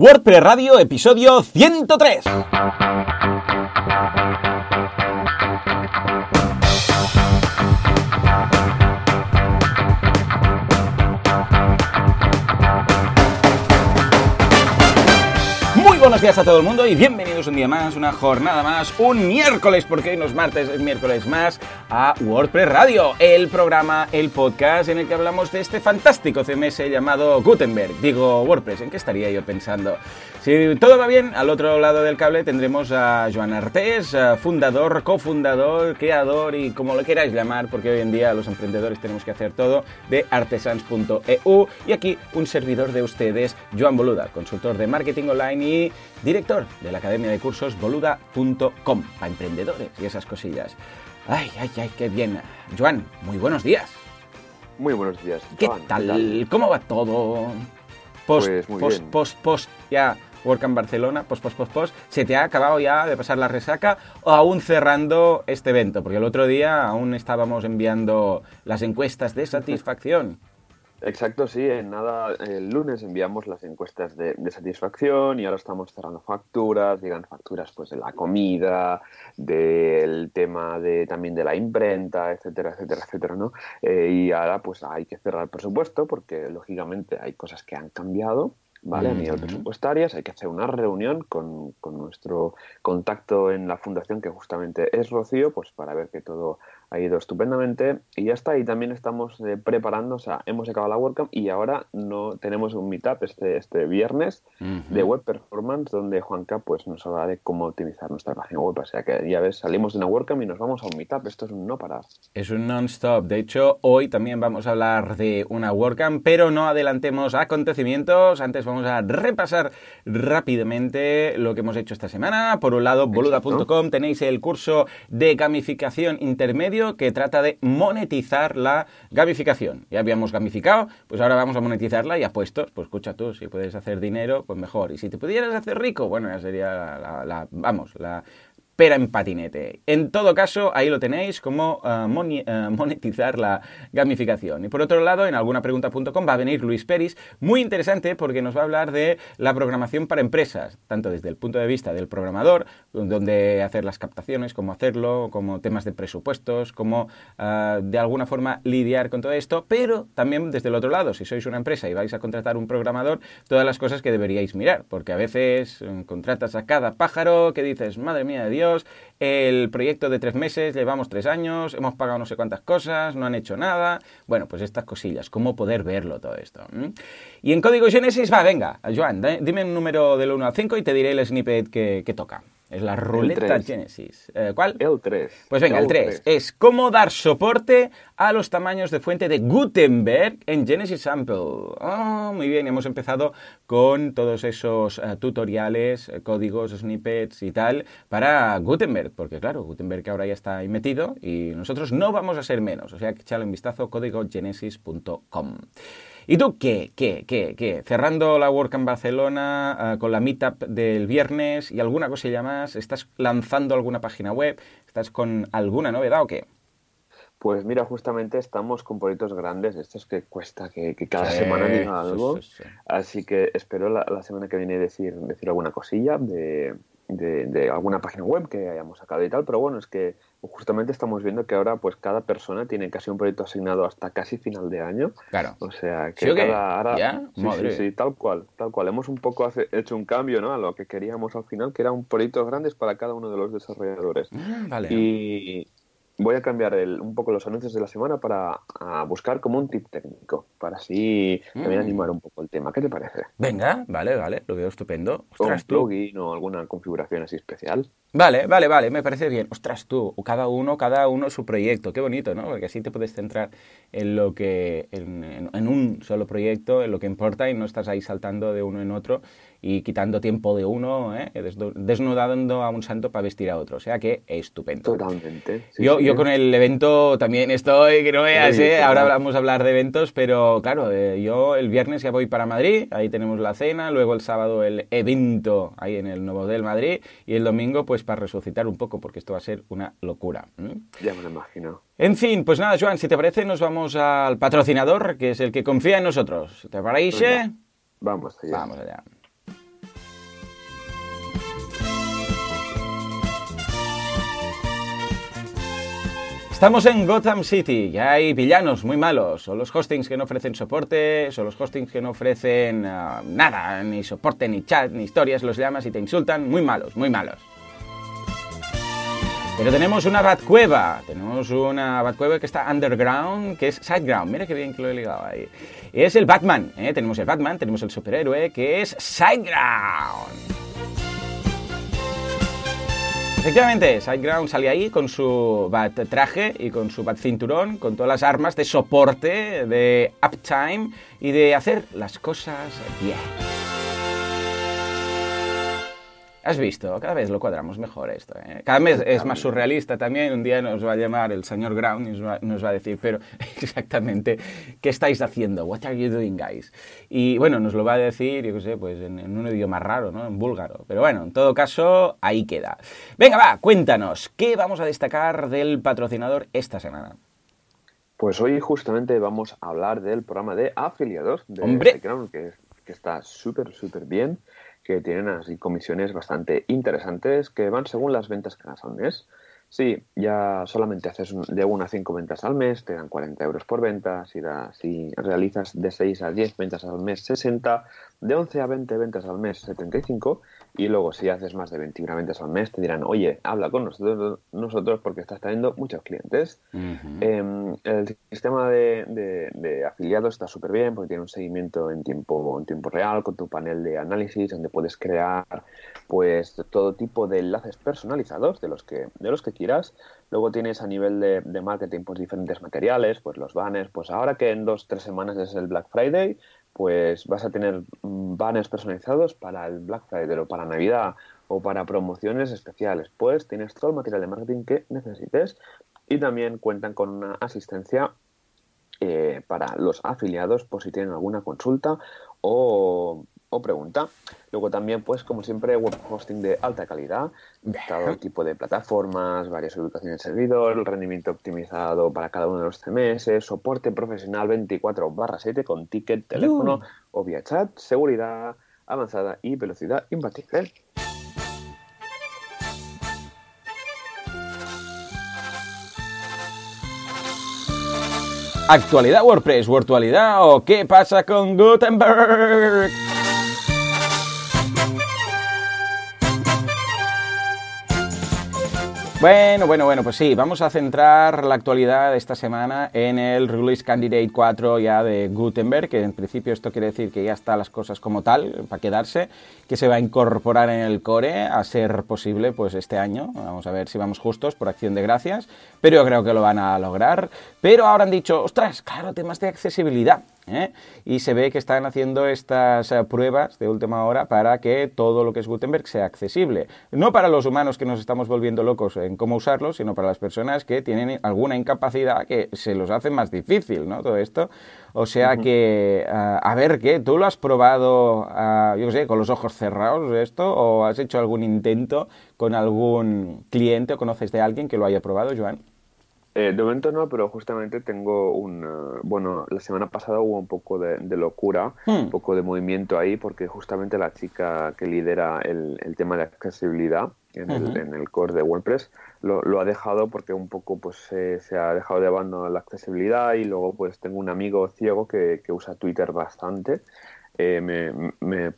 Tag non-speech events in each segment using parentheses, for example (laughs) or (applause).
WordPress Radio, episodio 103. Días a todo el mundo y bienvenidos un día más, una jornada más, un miércoles, porque hoy no es martes, es miércoles más, a WordPress Radio, el programa, el podcast en el que hablamos de este fantástico CMS llamado Gutenberg. Digo, WordPress, ¿en qué estaría yo pensando? Si todo va bien, al otro lado del cable tendremos a Joan Artés, fundador, cofundador, creador y como lo queráis llamar, porque hoy en día los emprendedores tenemos que hacer todo, de artesans.eu. Y aquí un servidor de ustedes, Joan Boluda, consultor de marketing online y director de la academia de cursos boluda.com, para emprendedores y esas cosillas. Ay, ay, ay, qué bien. Joan, muy buenos días. Muy buenos días. ¿Qué, Joan, tal? ¿Cómo va todo? Post, Pues muy post, bien. post, post, ya, WordCamp Barcelona, post, post, post, post. ¿Se te ha acabado ya de pasar la resaca o aún cerrando este evento? Porque el otro día aún estábamos enviando las encuestas de satisfacción. Exacto, sí. En nada, el lunes enviamos las encuestas de, de satisfacción y ahora estamos cerrando facturas. Llegan facturas pues de la comida, del tema de también de la imprenta, etcétera, etcétera, etcétera, ¿no? Eh, y ahora pues hay que cerrar el presupuesto porque lógicamente hay cosas que han cambiado. ¿Vale? A nivel presupuestarias hay que hacer una reunión con, con nuestro contacto en la fundación, que justamente es Rocío, pues para ver que todo ha ido estupendamente y ya está. Y también estamos eh, preparando, o sea, hemos acabado la WordCamp y ahora no tenemos un meetup este, este viernes de web performance donde Juanca pues nos habla de cómo optimizar nuestra página web. O sea que ya ves, salimos de una WordCamp y nos vamos a un meetup. Esto es un no parar. Es un non-stop. De hecho, hoy también vamos a hablar de una WordCamp, pero no adelantemos acontecimientos. Antes vamos a repasar rápidamente lo que hemos hecho esta semana. Por un lado, boluda.com tenéis el curso de gamificación intermedio que trata de monetizar la gamificación. Ya habíamos gamificado, pues ahora vamos a monetizarla y apuestos. Pues escucha tú, si puedes hacer dinero, pues mejor. Y si te pudieras hacer rico, bueno, ya sería la, la- la- vamos, la pera en patinete. En todo caso, ahí lo tenéis, como eh, eh, monetizar la gamificación. Y por otro lado, en algunapregunta.com va a venir Luis Peris, muy interesante porque nos va a hablar de la programación para empresas, tanto desde el punto de vista del programador, donde hacer las captaciones, cómo hacerlo, como temas de presupuestos, cómo eh, de alguna forma lidiar con todo esto, pero también desde el otro lado, si sois una empresa y vais a contratar un programador, todas las cosas que deberíais mirar, porque a veces contratas a cada pájaro que dices, madre mía de Dios, el proyecto de tres meses, llevamos tres años, hemos pagado no sé cuántas cosas, no han hecho nada. Bueno, pues estas cosillas, cómo poder verlo todo esto. Y en código Genesis, va, venga, Joan, dime un número del 1 al 5 y te diré el snippet que toca. Es la ruleta. Genesis. Eh, ¿Cuál? El 3. Pues venga, el 3 es cómo dar soporte a los tamaños de fuente de Gutenberg en Genesis Sample. Ah, muy bien, hemos empezado con todos esos eh, tutoriales, eh, códigos, snippets y tal para Gutenberg, porque claro, Gutenberg ahora ya está ahí metido y nosotros no vamos a ser menos, o sea que echale un vistazo códigogenesis.com. ¿Y tú qué? ¿Qué? ¿Qué? ¿Qué? Cerrando la WordCamp Barcelona eh, con la meetup del viernes y alguna cosilla más, ¿estás lanzando alguna página web? ¿Estás con alguna novedad o qué? Pues mira, justamente estamos con proyectos grandes, estos que cuesta que, que cada Sí, semana diga algo. sí, sí. Así que espero la, la semana que viene decir, decir alguna cosilla de, de- de alguna página web que hayamos sacado y tal. Pero bueno, es que justamente estamos viendo que ahora pues cada persona tiene casi un proyecto asignado hasta casi final de año. Claro. O sea, que cada... ahora- ¿Ya? Sí, Madre. sí, sí, tal cual, tal cual. Hemos un poco hace- hecho un cambio ¿no? a lo que queríamos al final, que eran proyectos grandes para cada uno de los desarrolladores. Ah, Vale. Y voy a cambiar el- un poco los anuncios de la semana para a buscar como un tip técnico, para así también Mm. animar un poco el tema. ¿Qué te parece? Venga, vale, vale, lo veo estupendo. Un tú. plugin o alguna configuración así especial. Vale, vale, vale, me parece bien. Ostras, tú, cada uno, cada uno su proyecto. Qué bonito, ¿no? Porque así te puedes centrar en lo que, en, en- en un solo proyecto, en lo que importa y no estás ahí saltando de uno en otro y quitando tiempo de uno, ¿eh? Desnudando a un santo para vestir a otro. O sea que estupendo. Totalmente. Sí, yo, sí. yo con el evento también estoy, que no veas, ¿eh? sí, Ahora vamos a hablar de eventos, pero claro, eh, yo el viernes ya voy para Madrid, ahí tenemos la cena, luego el sábado el evento ahí en el Nuevo del Madrid y el domingo pues para resucitar un poco, porque esto va a ser una locura. Ya me lo imagino. En fin, pues nada, Joan, si te parece, nos vamos al patrocinador, que es el que confía en nosotros. ¿Te parece? Vamos allá. Vamos allá. Estamos en Gotham City y hay villanos muy malos. O los hostings que no ofrecen soporte, o los hostings que no ofrecen ah, nada, ni soporte, ni chat, ni historias, los llamas y te insultan. Muy malos, muy malos. Pero tenemos una Batcueva, tenemos una Batcueva que está underground, que es Sideground. Mira qué bien que lo he ligado ahí. Es el Batman, ¿eh? tenemos el Batman, tenemos el superhéroe que es Sideground. Efectivamente, Sideground sale ahí con su bat traje y con su bat cinturón, con todas las armas de soporte, de uptime y de hacer las cosas bien. Has visto, cada vez lo cuadramos mejor esto. ¿eh? Cada vez es más surrealista también. Un día nos va a llamar el señor Ground y nos va, nos va, a decir, pero (laughs) exactamente, ¿qué estáis haciendo? What are you doing, guys? Y bueno, nos lo va a decir, yo qué sé, pues en, en, un idioma raro, ¿no? En búlgaro. Pero bueno, en todo caso, ahí queda. Venga, va, cuéntanos, ¿qué vamos a destacar del patrocinador esta semana? Pues hoy justamente vamos a hablar del programa de afiliados de ¡Hombre! que, que está súper, súper bien que tienen así comisiones bastante interesantes que van según las ventas que hagas al mes. Sí, ya solamente haces de 1 a 5 ventas al mes, te dan 40 euros por venta. Si, da, si realizas de 6 a 10 ventas al mes, 60. De 11 a 20 ventas al mes, 75. Y luego, si haces más de 21 ventas al mes, te dirán, oye, habla con nosotros, nosotros porque estás trayendo muchos clientes. Uh -huh. eh, el sistema de, de, de afiliados está súper bien porque tiene un seguimiento en tiempo, en tiempo real con tu panel de análisis donde puedes crear pues todo tipo de enlaces personalizados de los que, de los que quieras. Luego tienes a nivel de, de marketing pues diferentes materiales, pues los banners, pues ahora que en dos, tres semanas es el Black Friday, pues vas a tener banners personalizados para el Black Friday o para Navidad o para promociones especiales. Pues tienes todo el material de marketing que necesites y también cuentan con una asistencia eh, para los afiliados por si tienen alguna consulta o, o, pregunta. Luego también, pues como siempre, web hosting de alta calidad, todo tipo de plataformas, varias ubicaciones de servidor, el rendimiento optimizado para cada uno de los CMS, soporte profesional 24 7 con ticket, teléfono uh. o vía chat, seguridad avanzada y velocidad imbatible. ¿Actualidad WordPress, virtualidad o qué pasa con Gutenberg? Bueno, bueno, bueno, pues sí, vamos a centrar la actualidad esta semana en el Release Candidate 4 ya de Gutenberg, que en principio esto quiere decir que ya están las cosas como tal, para quedarse, que se va a incorporar en el core a ser posible pues este año. Vamos a ver si vamos justos por acción de gracias, pero yo creo que lo van a lograr. Pero ahora han dicho, ostras, claro, temas de accesibilidad. ¿Eh? y se ve que están haciendo estas uh, pruebas de última hora para que todo lo que es Gutenberg sea accesible. No para los humanos que nos estamos volviendo locos en cómo usarlo, sino para las personas que tienen alguna incapacidad que se los hace más difícil, ¿no? Todo esto. O sea uh -huh. que, uh, a ver, ¿qué? ¿Tú lo has probado, yo qué sé, con los ojos cerrados esto? ¿O has hecho algún intento con algún cliente o conoces de alguien que lo haya probado, Joan? Eh, de momento no, pero justamente tengo un... Uh, bueno, la semana pasada hubo un poco de, de locura, hmm. un poco de movimiento ahí, porque justamente la chica que lidera el, el tema de accesibilidad en, uh -huh. el, en, el, core de WordPress lo, lo, ha dejado porque un poco pues eh, se ha dejado de bando la accesibilidad y luego pues tengo un amigo ciego que, que usa Twitter bastante. Eh, me, me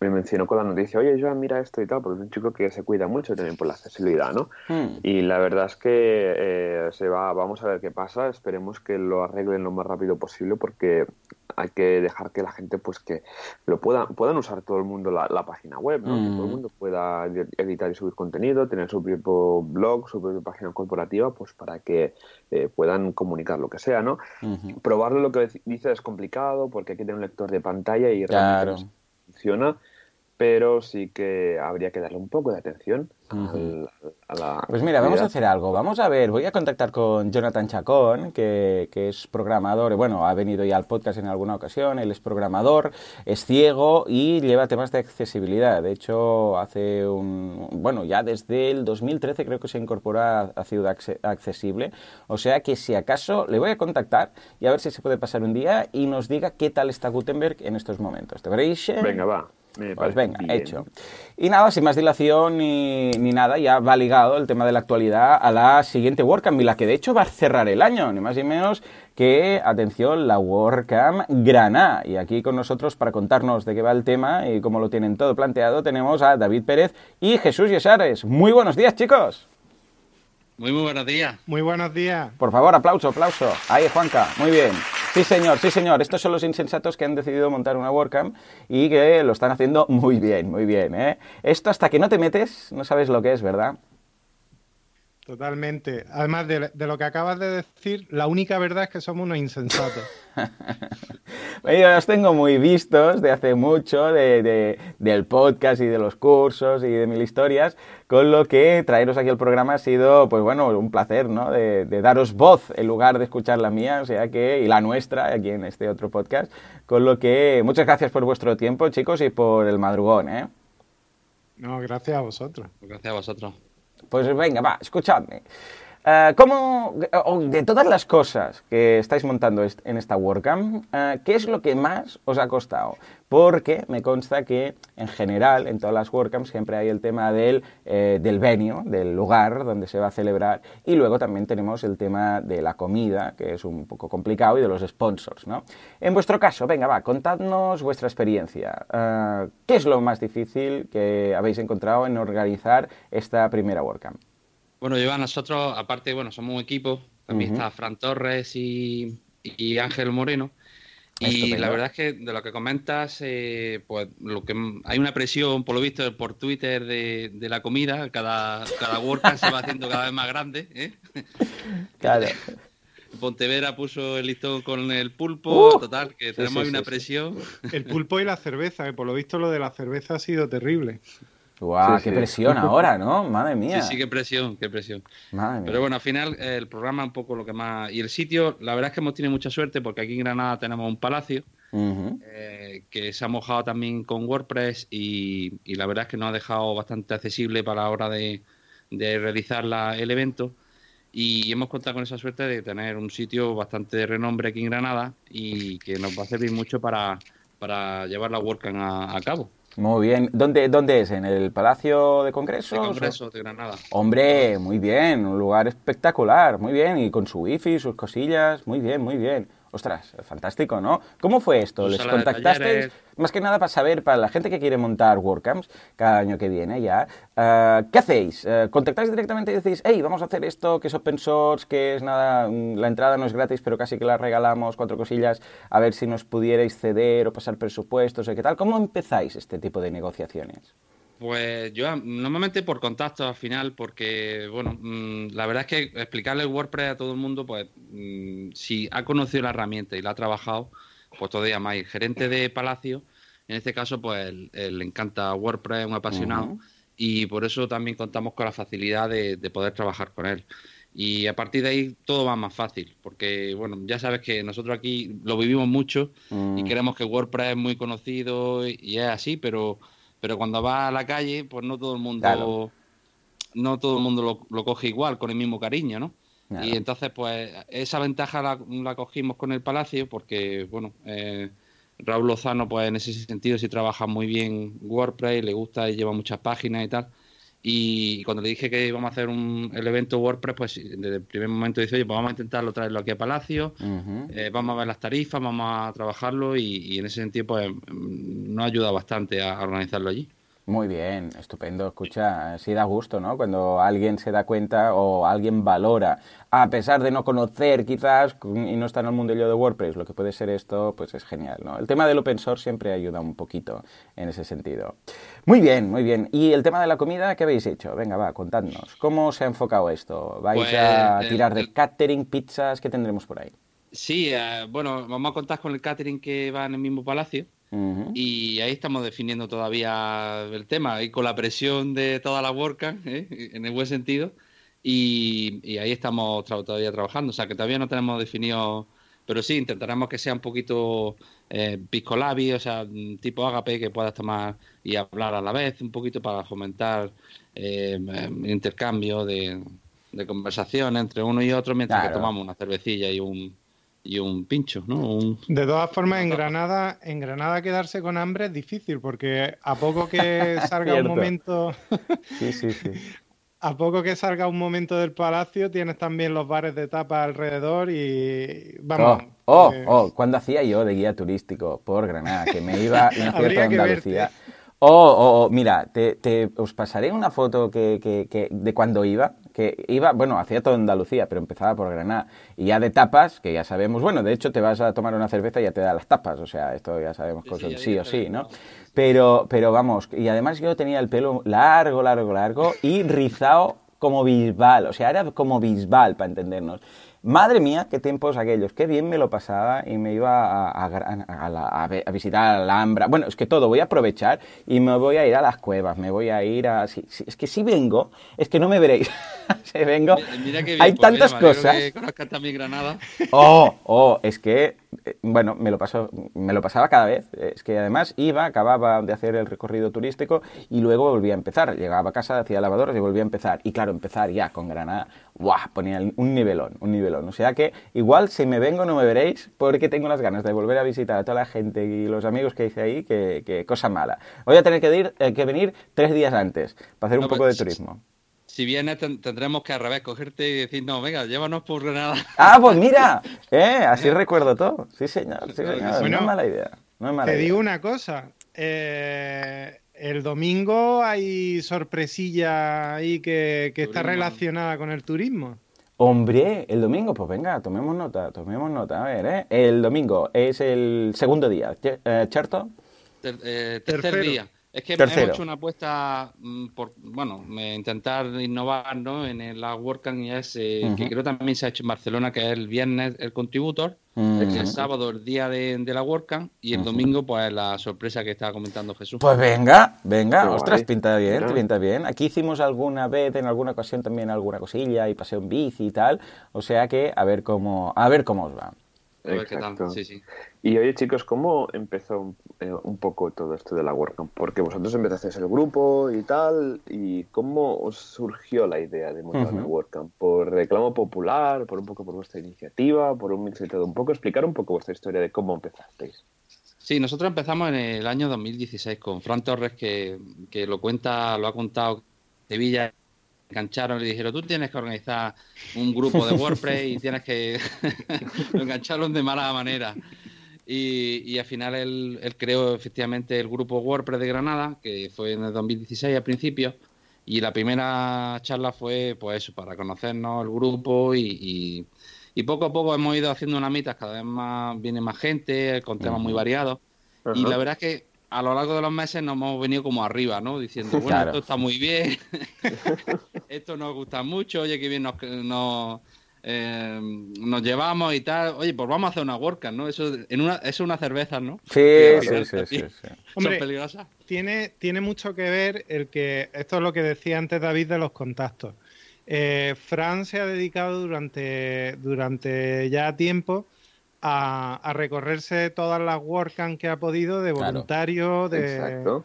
me mencionó con la noticia, oye, Joan, mira esto y tal, porque es un chico que se cuida mucho también por la accesibilidad, ¿no? Mm. Y la verdad es que eh, se va, vamos a ver qué pasa, esperemos que lo arreglen lo más rápido posible porque hay que dejar que la gente, pues que lo pueda, puedan usar todo el mundo la, la página web, ¿no? Mm. Que todo el mundo pueda editar y subir contenido, tener su propio blog, su propia página corporativa, pues para que eh, puedan comunicar lo que sea, ¿no? Mm -hmm. Probarlo lo que dice es complicado porque hay que tener un lector de pantalla y claro. funciona pero sí que habría que darle un poco de atención uh -huh. a, la... Pues mira, vamos a hacer algo. Vamos a ver, voy a contactar con Jonathan Chacón, que, que, es programador, bueno, ha venido ya al podcast en alguna ocasión, él es programador, es ciego y lleva temas de accesibilidad. De hecho, hace un... bueno, ya desde el 2013 creo que se incorporó a Ciudad Accesible. O sea que si acaso le voy a contactar y a ver si se puede pasar un día y nos diga qué tal está Gutenberg en estos momentos. ¿Te parece? Venga, va. Pues venga, hecho. Y nada, sin más dilación ni, ni, nada, ya va ligado el tema de la actualidad a la siguiente WordCamp, la que de hecho va a cerrar el año, ni más ni menos que, atención, la WordCamp Granada. Y aquí con nosotros para contarnos de qué va el tema y cómo lo tienen todo planteado tenemos a David Pérez y Jesús Yesares. Muy buenos días, chicos. Muy, muy buenos días. Muy buenos días. Por favor, aplauso, aplauso. Ahí, Juanca. Muy bien. Sí, señor, sí, señor. Estos son los insensatos que han decidido montar una WordCamp y que lo están haciendo muy bien, muy bien. ¿eh? Esto hasta que no te metes, no sabes lo que es, ¿verdad? Totalmente. Además de, lo que acabas de decir, la única verdad es que somos unos insensatos. (laughs) Yo los tengo muy vistos de hace mucho, de, del podcast y de los cursos y de mil historias, con lo que traeros aquí al programa ha sido, pues bueno, un placer, ¿no? De, daros voz en lugar de escuchar la mía, o sea que, y la nuestra, aquí en este otro podcast, con lo que muchas gracias por vuestro tiempo, chicos, y por el madrugón, ¿eh? No, gracias a vosotros. Gracias a vosotros. Pues venga, va, escuchadme. Uh, ¿cómo, de todas las cosas que estáis montando en esta WordCamp, uh, ¿qué es lo que más os ha costado? Porque me consta que en general en todas las WordCamps siempre hay el tema del, eh, del venue, del lugar donde se va a celebrar y luego también tenemos el tema de la comida, que es un poco complicado, y de los sponsors. ¿no? En vuestro caso, venga, va, contadnos vuestra experiencia. ¿Qué es lo más difícil que habéis encontrado en organizar esta primera WordCamp? Bueno, yo a nosotros, aparte, bueno, somos un equipo, también está Fran Torres y, Ángel Moreno. Y la verdad es que de lo que comentas, eh, pues lo que hay una presión, por lo visto, por Twitter de, la comida. Cada, cada WordCamp se va haciendo cada vez más grande. ¿eh? (laughs) Claro. Pontevera puso el listón con el pulpo, uh, total, que tenemos una presión. El pulpo y la cerveza, que por lo visto lo de la cerveza ha sido terrible. ¡Guau! ¡Qué presión ahora, ¿no? Madre mía. Sí, sí, qué presión, qué presión. Pero bueno, al final el programa un poco lo que más... Y el sitio, la verdad es que hemos tenido mucha suerte porque aquí en Granada tenemos un palacio eh, que se ha mojado también con WordPress y, la verdad es que nos ha dejado bastante accesible para la hora de, realizar el evento. Y hemos contado con esa suerte de tener un sitio bastante de renombre aquí en Granada y que nos va a servir mucho para, para llevar la WordCamp a cabo. Muy bien. ¿Dónde, ¿Dónde es? ¿En el Palacio de Congresos? De Congreso de Granada. Hombre, muy bien. Un lugar espectacular. Muy bien. Y con su wifi, sus cosillas. Muy bien, muy bien. Ostras, fantástico, ¿no? ¿Cómo fue esto? ¿Les contactasteis? Más que nada para saber, para la gente que quiere montar WordCamps cada año que viene ya, eh, ¿qué hacéis? Eh, ¿Contactáis directamente y decís, hey, vamos a hacer esto, que es open source, que es nada, mm, la entrada no es gratis, pero casi que la regalamos, cuatro cosillas, a ver si nos pudierais ceder o pasar presupuestos o qué tal? ¿Cómo empezáis este tipo de negociaciones? Pues yo normalmente por contacto al final, porque bueno, mm, la verdad es que explicarle el WordPress a todo el mundo, pues mm, si ha conocido la herramienta y la ha trabajado, pues todavía más. El gerente de Palacio, en este caso, pues le encanta WordPress, es un apasionado, y por eso también contamos con la facilidad de, poder trabajar con él. Y a partir de ahí todo va más fácil, porque bueno, ya sabes que nosotros aquí lo vivimos mucho y mm. queremos que WordPress es muy conocido y es así, pero pero cuando va a la calle, pues no todo el mundo, no todo el mundo lo, coge igual, con el mismo cariño, ¿no? Y entonces, pues, esa ventaja la, cogimos con el Palacio, porque, bueno, eh, Raúl Lozano, pues en ese sentido sí trabaja muy bien WordPress, le gusta y lleva muchas páginas y tal. Y cuando le dije que íbamos a hacer un, el evento WordPress, pues desde el primer momento dice, oye, pues vamos a intentarlo traerlo aquí a Palacio, eh, vamos a ver las tarifas, vamos a trabajarlo y, en ese sentido, pues mm, nos ayuda bastante a organizarlo allí. Muy bien, estupendo. Escucha, sí da gusto, ¿no? Cuando alguien se da cuenta o alguien valora, a pesar de no conocer quizás y no está en el mundillo de WordPress, lo que puede ser esto, pues es genial, ¿no? El tema del open source siempre ayuda un poquito en ese sentido. Muy bien, muy bien. ¿Y el tema de la comida qué habéis hecho? Venga, va, contadnos. ¿Cómo se ha enfocado esto? ¿Vais pues, a tirar de catering, pizzas? ¿Qué tendremos por ahí? Sí, eh, bueno, vamos a contar con el catering que va en el mismo palacio. Y ahí estamos definiendo todavía el tema, y con la presión de toda la WordCamp, ¿eh? en el buen sentido, y, ahí estamos todavía trabajando, o sea que todavía no tenemos definido, pero sí, intentaremos que sea un poquito eh, piscolabi, o sea, tipo agape, que puedas tomar y hablar a la vez, un poquito para fomentar eh, intercambio de, conversación entre uno y otro mientras que tomamos una cervecilla y un, y un pincho, ¿no? Un... De todas formas, en Granada, en Granada quedarse con hambre es difícil, porque a poco que (laughs) salga un momento. sí, sí, sí. (laughs) A poco que salga un momento del palacio, tienes también los bares de tapa alrededor y vamos. Oh, oh, oh, cuando hacía yo de guía turístico por Granada, que me iba a (laughs) una cierta Andalucía. Oh, oh, oh, mira, te, te, os pasaré una foto que, que, que, de cuando iba, que iba, bueno, hacía todo Andalucía, pero empezaba por Granada. Y ya de tapas, que ya sabemos, bueno, de hecho te vas a tomar una cerveza y ya te da las tapas, o sea, esto ya sabemos sí, cosas, sí, sí o sí, ¿no? Pero, pero vamos, y además yo tenía el pelo largo, largo, largo y rizado como bisbal, o sea, era como bisbal, para entendernos. Madre mía, qué tiempos aquellos, qué bien me lo pasaba y me iba a, a, a, visitar Alhambra. Bueno, es que todo, voy a aprovechar y me voy a ir a las cuevas, me voy a ir a... Si, si, es que si vengo, es que no me veréis. (laughs) si vengo, mira bien, hay tantas mira, cosas. Que también Granada. Oh, oh, es que, bueno, me lo, paso, me lo pasaba cada vez. Es que además iba, acababa de hacer el recorrido turístico y luego volvía a empezar. Llegaba a casa, hacía lavadoras y volvía a empezar. Y claro, empezar ya con Granada, ¡guau! Ponía un nivelón, un nivelón. O sea que igual si me vengo no me veréis porque tengo las ganas de volver a visitar a toda la gente y los amigos que hice ahí, que, que cosa mala. Voy a tener que, ir, eh, que, venir tres días antes para hacer no, un poco de turismo. Si vienes tendremos que al revés cogerte y decir, no, venga, llévanos por Granada. Ah, pues mira, (laughs) eh, así recuerdo todo. Sí, señor, sí, señor. Bueno, no es mala idea. No es mala te idea. digo una cosa. Eh, el domingo hay sorpresilla ahí que, que está relacionada con el turismo. Hombre, el domingo, pues venga, tomemos nota, tomemos nota. A ver, ¿eh? El domingo es el segundo día, eh, ¿cierto? Ter, eh, tercer Tercero. día. Es que Tercero. hemos hecho una apuesta mm, por, bueno, intentar innovar ¿no? en la WordCamp y es, eh, uh -huh. que creo también se ha hecho en Barcelona, que es el viernes el contributor, uh -huh. el sábado el día de, de la WordCamp y el uh -huh. domingo pues la sorpresa que estaba comentando Jesús. Pues venga, venga, Qué ostras, guay. pinta bien, Mira. pinta bien. Aquí hicimos alguna vez, en alguna ocasión también alguna cosilla y paseo en bici y tal, o sea que a ver cómo, a ver cómo os va. A ver qué tal. Sí, sí. Y oye, chicos, ¿cómo empezó eh, un poco todo esto de la WordCamp? Porque vosotros empezasteis el grupo y tal, ¿y cómo os surgió la idea de montar uh -huh. una WordCamp? ¿Por reclamo popular? ¿Por un poco por vuestra iniciativa? ¿Por un mix de todo un poco? Explicar un poco vuestra historia de cómo empezasteis. Sí, nosotros empezamos en el año 2016 con Fran Torres, que, que lo cuenta, lo ha contado Sevilla engancharon y le dijeron, tú tienes que organizar un grupo de WordPress y tienes que... (laughs) (laughs) lo engancharon de mala manera. Y, y al final él, él, creó efectivamente el grupo WordPress de Granada, que fue en el 2016 al principio, y la primera charla fue pues eso, para conocernos el grupo y, y, y poco a poco hemos ido haciendo una mitad, cada vez más viene más gente, con temas muy variados. Y la verdad es que a lo largo de los meses nos hemos venido como arriba, ¿no? Diciendo, (laughs) bueno, claro. esto está muy bien, (laughs) esto nos gusta mucho, oye, qué bien nos, nos, eh, nos, llevamos y tal. Oye, pues vamos a hacer una WordCamp, ¿no? Eso, en una, eso es una cerveza, ¿no? Sí, sí, sí, sí, sí, Hombre, peligrosas. Tiene, tiene mucho que ver el que, esto es lo que decía antes David de los contactos. Eh, Fran se ha dedicado durante, durante ya tiempo a, a, recorrerse todas las WordCamp que ha podido de voluntario, claro. de... Exacto.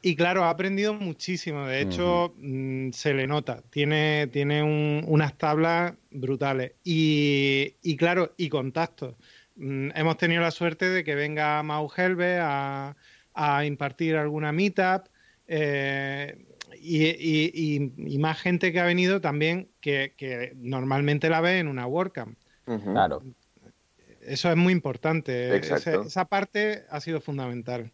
Y claro, ha aprendido muchísimo. De hecho, uh -huh. se le nota. Tiene, tiene un, unas tablas brutales. Y, y, claro, y contactos. Mm, hemos tenido la suerte de que venga Mau Helve a, a impartir alguna meetup. Eh, y, y, y, más gente que ha venido también que, que normalmente la ve en una WordCamp. Uh -huh. Claro. Eso es muy importante. Esa, esa, parte ha sido fundamental.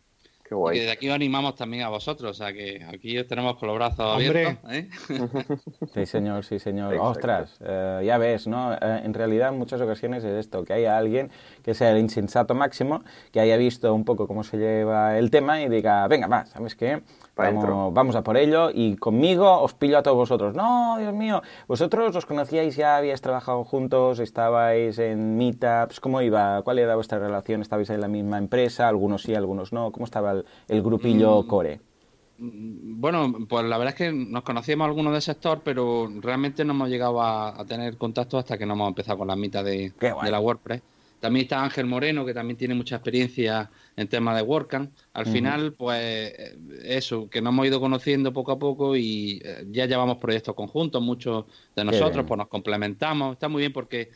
Qué guay. Y desde aquí os animamos también a vosotros, o sea que aquí os tenemos con los brazos abiertos. ¿eh? (laughs) Sí, señor, sí, señor. Exacto. Ostras, eh, ya ves, ¿no? Eh, en realidad en muchas ocasiones es esto, que haya alguien que sea el insensato máximo, que haya visto un poco cómo se lleva el tema y diga, venga, va, ¿sabes qué? Vamos, vamos, a por ello y conmigo os pillo a todos vosotros. No, Dios mío, vosotros os conocíais ya, habíais trabajado juntos, estabais en meetups, ¿cómo iba? ¿Cuál era vuestra relación? ¿Estabais en la misma empresa? Algunos sí, algunos no. ¿Cómo estaba el, el grupillo mm, core? Bueno, pues la verdad es que nos conocíamos algunos del sector, pero realmente no hemos llegado a, a tener contacto hasta que no hemos empezado con las mitas de, de la WordPress. También está Ángel Moreno, que también tiene mucha experiencia en temas de WordCamp. Al uh -huh. final, pues eso, que nos hemos ido conociendo poco a poco y eh, ya llevamos proyectos conjuntos, muchos de nosotros, pues nos complementamos. Está muy bien porque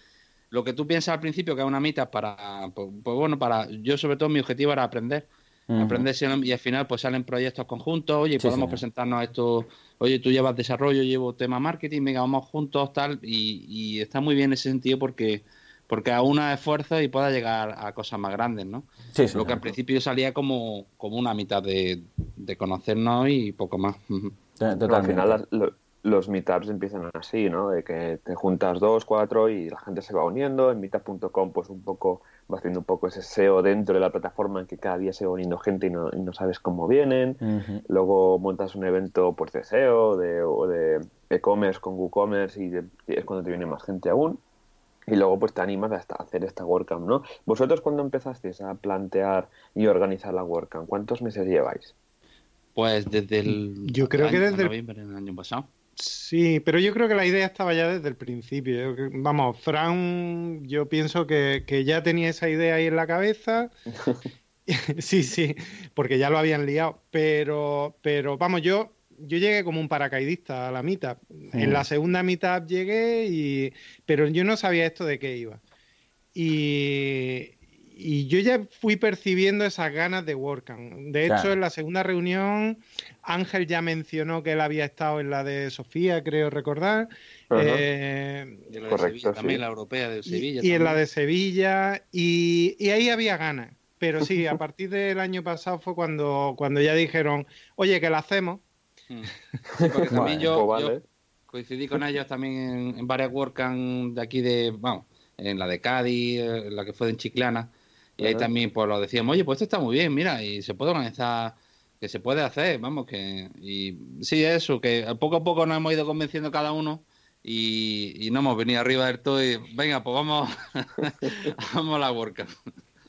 lo que tú piensas al principio que es una mitad para, pues, pues, bueno, para, yo sobre todo mi objetivo era aprender, aprender y al final pues salen proyectos conjuntos, oye, podemos presentarnos esto, oye, tú llevas desarrollo, llevo tema marketing, venga, vamos juntos, tal, y, y está muy bien ese sentido porque porque a una esfuerzo y pueda llegar a cosas más grandes, ¿no? Sí, Lo que al principio salía como, como una mitad de, conocernos y poco más. al final los meetups empiezan así, ¿no? De que te juntas dos, cuatro y la gente se va uniendo. En meetup.com pues un poco va haciendo un poco ese SEO dentro de la plataforma en que cada día se va uniendo gente y no, no sabes cómo vienen. Luego montas un evento pues de SEO de, o de e-commerce con WooCommerce y, y es cuando te viene más gente aún y luego pues te animas a hacer esta WordCamp, ¿no? ¿Vosotros cuando empezasteis a plantear y organizar la WordCamp, cuántos meses lleváis? Pues desde el yo creo que desde el... año pasado. Sí, pero yo creo que la idea estaba ya desde el principio. Vamos, Fran, yo pienso que, que ya tenía esa idea ahí en la cabeza. (laughs) (laughs) sí, sí, porque ya lo habían liado. Pero, pero vamos, yo yo llegué como un paracaidista a la mitad. En la segunda mitad llegué, y, pero yo no sabía esto de qué iba. Y, y yo ya fui percibiendo esas ganas de WordCamp. De hecho, en la segunda reunión, Ángel ya mencionó que él había estado en la de Sofía, creo recordar. Eh, y en la de Sevilla, también la europea de Sevilla. Y, en la de Sevilla, y, y, ahí había ganas. Pero sí, (laughs) a partir del año pasado fue cuando, cuando ya dijeron, oye, que la hacemos. Porque (laughs) también yo, pues coincidí con ellos también en, varias WordCamp de aquí de, vamos, en la de Cádiz, en la que fue en Chiclana, y ahí también pues lo decíamos, oye, pues esto está muy bien, mira, y se puede organizar, que se puede hacer, vamos, que, y sí, eso, que poco a poco nos hemos ido convenciendo cada uno y, y no hemos venido arriba del todo y venga, pues vamos, (laughs) vamos a la WordCamp.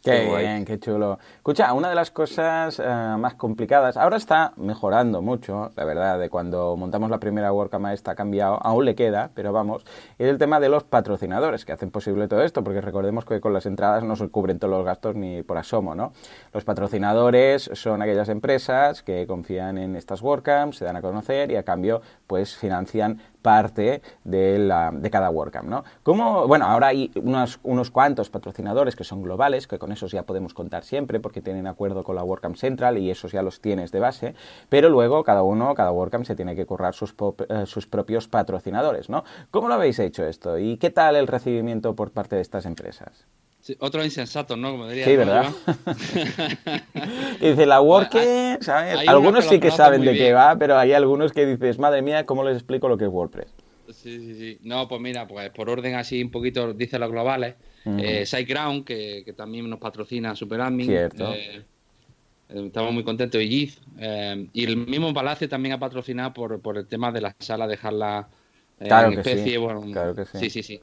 Qué, bien, qué chulo. Escucha, una de las cosas eh, más complicadas, ahora está mejorando mucho, la verdad, de cuando montamos la primera WordCamp está cambiado, aún le queda, pero vamos, es el tema de los patrocinadores que hacen posible todo esto, porque recordemos que con las entradas no se cubren todos los gastos ni por asomo, ¿no? Los patrocinadores son aquellas empresas que confían en estas WordCamps, se dan a conocer y a cambio pues financian parte de, la, de cada WordCamp, ¿no? Como, bueno, ahora hay unos, unos cuantos patrocinadores que son globales, que con esos ya podemos contar siempre porque tienen acuerdo con la WordCamp Central y esos ya los tienes de base, pero luego cada uno, cada WordCamp se tiene que currar sus, eh, sus propios patrocinadores, ¿no? ¿Cómo lo habéis hecho esto y qué tal el recibimiento por parte de estas empresas? Otro insensato, ¿no? Como diría sí, ¿verdad? y (laughs) (laughs) dice, la WordPress, ¿sabes? Algunos sí que saben de qué va, pero hay algunos que dices, madre mía, ¿cómo les explico lo que es WordPress? Sí, sí, sí. No, pues mira, pues por orden así un poquito, dice los globales. Eh, SiteGround, que, que, también nos patrocina SuperAdmin. Cierto. Eh, eh, estamos muy contentos. Y GIF. y el mismo Palacio también ha patrocinado por, por el tema de la sala, dejarla claro en especie. Bueno, claro que sí. Sí, sí, sí.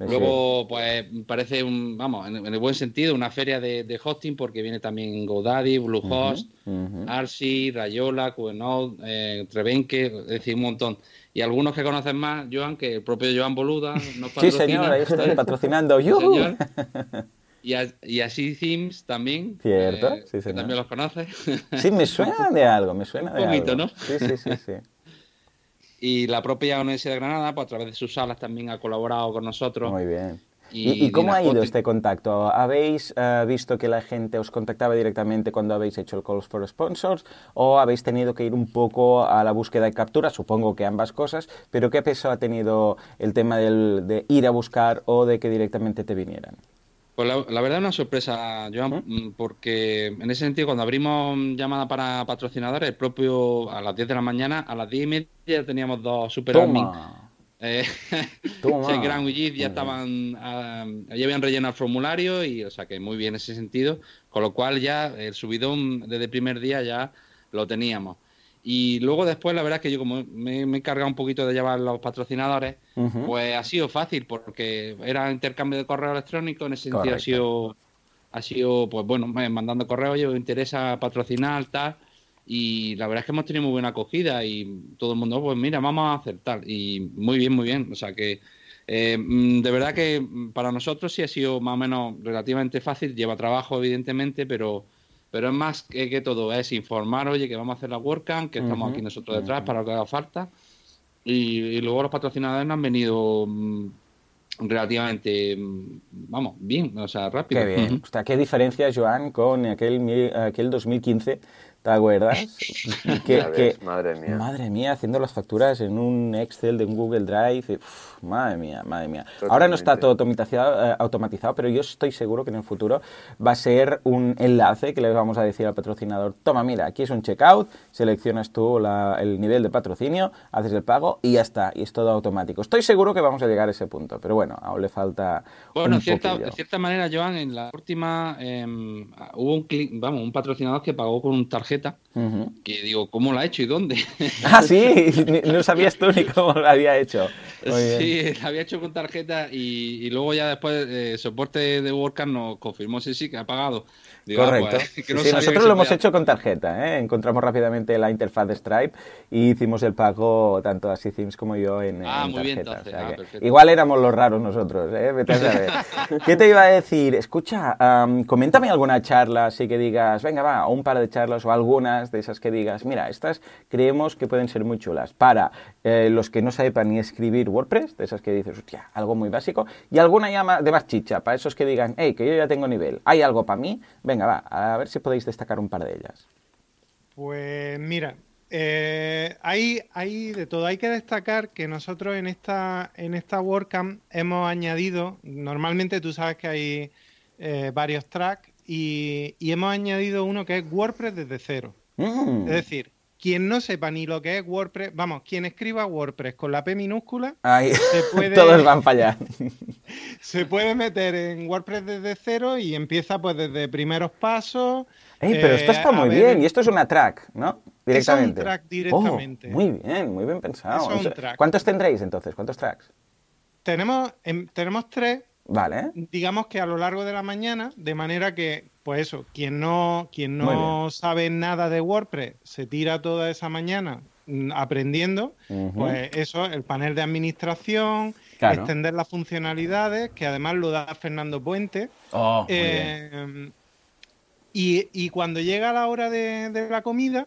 Luego, pues parece un, vamos, en, el buen sentido, una feria de, hosting porque viene también GoDaddy, Bluehost, Arsi, Rayola, QNode, eh, Trevenque, es decir, un montón. Y algunos que conocen más, Joan, que el propio Joan Boluda nos patrocina. Sí, señor, ahí estoy (laughs) patrocinando. (laughs) Y, y, así Sims también. Cierto, eh, sí, señor. también los conoces. Sí, me suena de algo, me suena de (laughs) poquito, algo. ¿no? Sí, sí, sí, sí. Y la propia Universidad de Granada, pues a través de sus salas también ha colaborado con nosotros. Muy bien. ¿Y, cómo ha ido este contacto? ¿Habéis eh, visto que la gente os contactaba directamente cuando habéis hecho el Calls for Sponsors o habéis tenido que ir un poco a la búsqueda y captura? Supongo que ambas cosas, pero ¿qué peso ha tenido el tema de ir a buscar o de que directamente te vinieran? Pues la, verdad es una sorpresa, Joan, mm, porque en ese sentido, cuando abrimos llamada para patrocinadores, el propio a las 10 de la mañana, a las 10 y media teníamos dos super admin. Eh, (laughs) Gran ya estaban, ah, ya habían rellenado el formulario y, o sea, que muy bien en ese sentido, con lo cual ya el subidón desde el primer día ya lo teníamos. Y luego después, la verdad es que yo como me, he cargado un poquito de llevar los patrocinadores, pues ha sido fácil porque era intercambio de correo electrónico, en ese sentido ha sido, ha sido, pues bueno, mandando correo, yo me interesa patrocinar, tal, y la verdad es que hemos tenido muy buena acogida y todo el mundo, pues mira, vamos a hacer tal, y muy bien, muy bien, o sea que eh, mm, de verdad que para nosotros sí ha sido más o menos relativamente fácil, lleva trabajo evidentemente, pero pero es más que, todo, es informar, oye, que vamos a hacer la WordCamp, que estamos aquí nosotros detrás para lo que haga falta. Y, luego los patrocinadores nos han venido mm, relativamente, mm, vamos, bien, o sea, rápido. Qué bien. O sea, qué diferencia, Joan, con aquel, aquel 2015 ¿Te acuerdas? (laughs) que, madre mía. Madre mía, haciendo las facturas en un Excel de un Google Drive. Madre mía, madre mía. Ahora no está todo automatizado, eh, automatizado, pero yo estoy seguro que en el futuro va a ser un enlace que le vamos a decir al patrocinador, toma, mira, aquí es un checkout, seleccionas tú el nivel de patrocinio, haces el pago y ya está, y es todo automático. Estoy seguro que vamos a llegar a ese punto, pero bueno, aún le falta Bueno, cierta, de cierta manera, Joan, en la última em, hubo un, vamos, un patrocinador que pagó con un tarjeta que digo, ¿cómo lo ha hecho y dónde? Ah, sí, (laughs) no sabías tú ni cómo lo había hecho. sí, (laughs) lo había hecho con tarjeta y, luego ya después el soporte de WordCamp nos confirmó sí, sí, que ha pagado. Correcto. Pues, (laughs) nosotros lo hemos hecho con tarjeta. ¿eh? Encontramos rápidamente la interfaz de Stripe y hicimos el pago tanto a Sims como yo en, ah, tarjeta. Ah, igual éramos los raros nosotros. ¿eh? Vete a saber. (laughs) ¿Qué te iba a decir? Escucha, coméntame alguna charla así que digas, venga, va, un par de charlas o algunas de esas que digas, mira, estas creemos que pueden ser muy chulas para eh, los que no sepan ni escribir WordPress, de esas que dices, hostia, algo muy básico, y alguna llama de más chicha, para esos que digan, hey, que yo ya tengo nivel, hay algo para mí, venga, va, a ver si podéis destacar un par de ellas. Pues mira, eh, hay, hay, de todo. Hay que destacar que nosotros en esta, en esta WordCamp hemos añadido, normalmente tú sabes que hay eh, varios tracks y, hemos añadido uno que es WordPress desde cero. Mm. Es decir, quien no sepa ni lo que es WordPress, vamos, quien escriba WordPress con la P minúscula, se (laughs) puede, todos van para allá. (laughs) se puede meter en WordPress desde cero y empieza pues desde primeros pasos. pero esto está eh, muy bien, y esto es una track, ¿no? Directamente. Es un track directamente. Oh, muy bien, muy bien pensado. ¿Cuántos tendréis entonces? ¿Cuántos tracks? Tenemos, em, tenemos tres. Vale. Digamos que a lo largo de la mañana, de manera que pues eso, quien no, quien no sabe nada de WordPress se tira toda esa mañana mm, aprendiendo, pues eso, el panel de administración, extender las funcionalidades, que además lo da Fernando Puente. Oh, eh, y, cuando llega la hora de, la comida,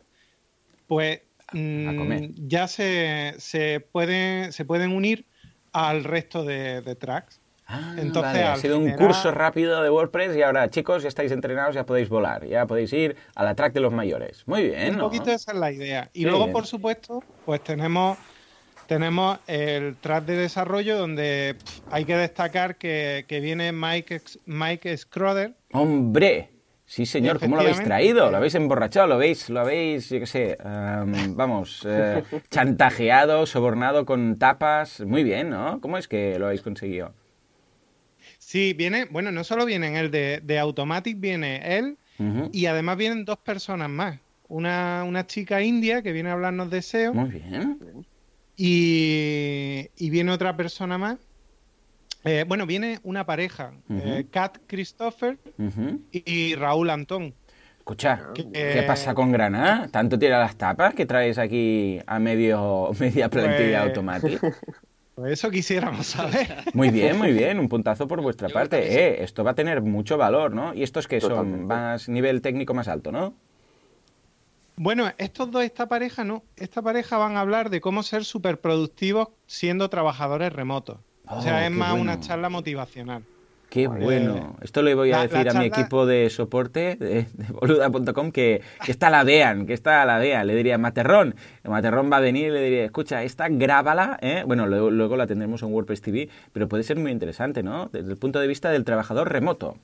pues mm, ya se, se, pueden, se pueden unir al resto de tracks. Ah, Entonces, ha sido un curso rápido de WordPress y ahora, chicos, ya estáis entrenados, ya podéis volar, ya podéis ir a la track de los mayores. Muy bien. Un poquito esa es la idea. Y luego, por supuesto, pues tenemos, tenemos el track de desarrollo donde hay que destacar que, viene Mike, Mike Scroder. ¡Hombre! Sí, señor, ¿cómo lo habéis traído? ¿Lo habéis emborrachado? ¿Lo habéis, lo habéis yo qué sé, vamos, eh, (laughs) chantajeado, sobornado con tapas? Muy bien, ¿no? ¿Cómo es que lo habéis conseguido? Sí, viene, bueno, no solo viene el de, de Automatic, viene él y además vienen dos personas más. Una, una chica india que viene a hablarnos de SEO. Muy bien. Y, y viene otra persona más. Eh, bueno, viene una pareja, eh, Kat Christopher y, Raúl Antón. Escucha, ¿qué pasa con Granada? ¿Tanto tira las tapas que traes aquí a medio (laughs) media plantilla pues... Automatic? (laughs) Pues eso quisiéramos saber. (laughs) Muy bien, muy bien, un puntazo por vuestra parte. Eh, esto va a tener mucho valor, ¿no? Y estos que son más nivel técnico más alto, ¿no? Bueno, estos dos, esta pareja no. Esta pareja van a hablar de cómo ser súper productivos siendo trabajadores remotos. o sea, oh, es más una charla motivacional. Qué bueno. Esto le voy a decir a mi equipo de soporte de, boluda.com que, que esta la vean, que esta la vean. Le diría, Materrón, Materrón va a venir y le diría, escucha, esta grábala, ¿eh? bueno, luego, la tendremos en WordPress TV, pero puede ser muy interesante, ¿no? Desde el punto de vista del trabajador remoto.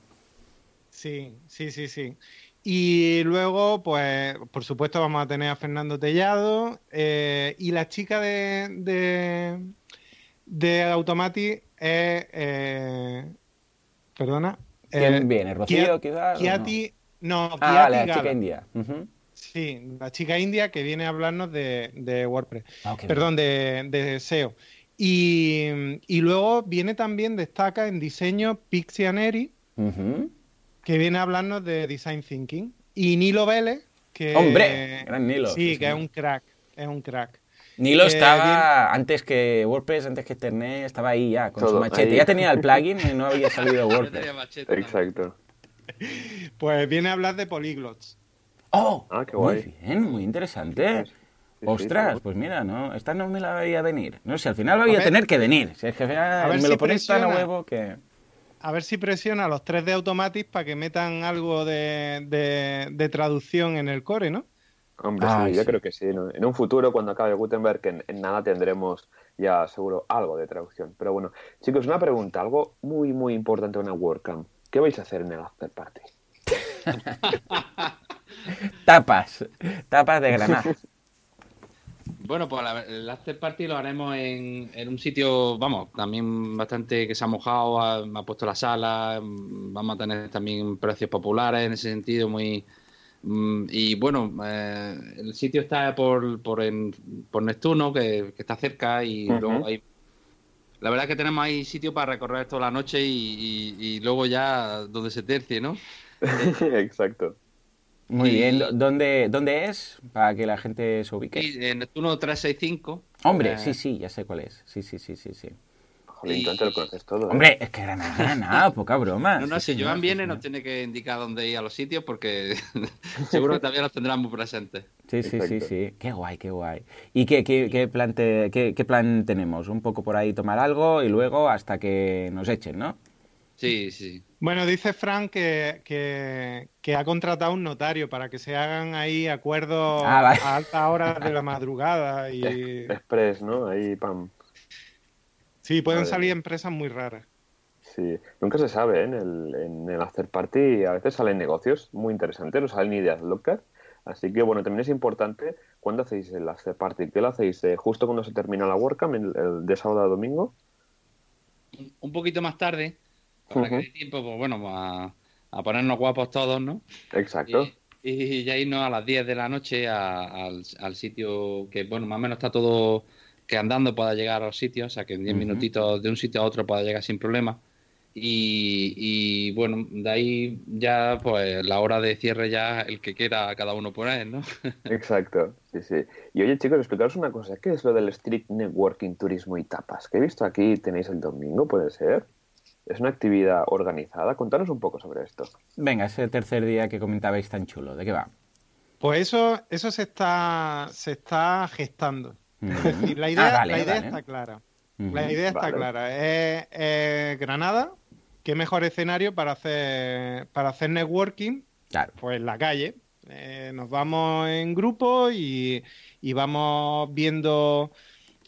Sí, sí, sí, sí. Y luego, pues, por supuesto, vamos a tener a Fernando Tellado eh, y la chica de, de, de Automati es... Eh, perdona. ¿Quién eh, viene? ¿Rocío, quizás? Kiati, no, no ah, la chica india. Sí, la chica india que viene a hablarnos de, WordPress. Ah, perdón, de, SEO. Y, luego viene también, destaca en diseño Pixianeri, que viene a hablarnos de Design Thinking. Y Nilo Vélez, que... ¡Hombre! Gran Nilo. Sí, que es un crack, es un crack. Nilo eh, estaba, antes que WordPress, antes que Ethernet, estaba ahí ya, con su machete. Ya tenía el plugin y no había salido WordPress. Exacto. (laughs) Pues viene a hablar de polyglots. ¡Oh! Ah, qué guay. Muy bien, muy interesante. Ostras, pues mira, no, esta no me la veía venir. No sé, al final voy a, tener que venir. Si es que me lo ponéis tan a huevo que a ver si presiona a los 3 de Automatic para que metan algo de, traducción en el core, ¿no? Hombre, sí, yo creo que sí. En un futuro, cuando acabe Gutenberg, en, nada tendremos ya seguro algo de traducción. Pero bueno, chicos, una pregunta, algo muy, muy importante en una WordCamp. ¿Qué vais a hacer en el after party? (laughs) tapas, tapas de granada. (laughs) Bueno, pues el after party lo haremos en, un sitio, vamos, también bastante que se ha mojado, ha, puesto la sala, vamos a tener también precios populares en ese sentido, muy... Mm, y bueno, eh, el sitio está por, por, por Neptuno, que, está cerca, y luego hay... La verdad es que tenemos ahí sitio para recorrer toda la noche y, y luego ya donde se tercie, ¿no? (laughs) Exacto. Muy bien, ¿Dónde, ¿dónde es? Para que la gente se ubique. Sí, en Neptuno 365. Hombre, eh, sí, sí, ya sé cuál es. Sí, sí, sí, sí, sí. Joder, y... lo conoces todo. ¿eh? Hombre, es que Granada, Granada, poca broma. No, no, si Joan viene nos tiene que indicar dónde ir a los sitios porque (laughs) seguro que también los tendrán muy presentes. Sí, sí, sí, sí. Qué guay, qué guay. ¿Y qué, qué, qué plan qué, qué plan tenemos? Un poco por ahí tomar algo y luego hasta que nos echen, ¿no? Sí, sí. Bueno, dice Frank que, que, ha contratado un notario para que se hagan ahí acuerdos ah, a altas horas de la (laughs) madrugada. y Express, ¿no? Ahí, pam. Sí, pueden salir empresas muy raras. Sí, nunca se sabe, ¿eh? en, el, en el after party a veces salen negocios muy interesantes, o salen ideas locas. Así que bueno, también es importante cuándo hacéis el after party. ¿Qué lo hacéis? Eh, ¿Justo cuando se termina la WordCamp, el, de sábado a domingo? Un poquito más tarde, para que tiempo, pues bueno, pues a, ponernos guapos todos, ¿no? Exacto. Y, ya irnos a las 10 de la noche al, sitio que, bueno, más o menos está todo que andando pueda llegar a los sitios, o sea, que en 10 minutitos de un sitio a otro pueda llegar sin problema. Y, bueno, de ahí ya, pues la hora de cierre ya el que quiera cada uno por él, ¿no? (laughs) Exacto, sí, sí. Y oye, chicos, explicaros una cosa, ¿qué es lo del Street Networking, Turismo y Tapas? Que he visto aquí tenéis el domingo, ¿puede ser? ¿Es una actividad organizada? Contanos un poco sobre esto. Venga, ese tercer día que comentabais tan chulo, ¿de qué va? Pues eso, eso se está, se está gestando. La idea, ah, la idea está clara. La idea está clara. Es, Granada, qué mejor escenario para hacer, para hacer networking. Claro. Pues la calle. Eh, nos vamos en grupo y, y vamos viendo,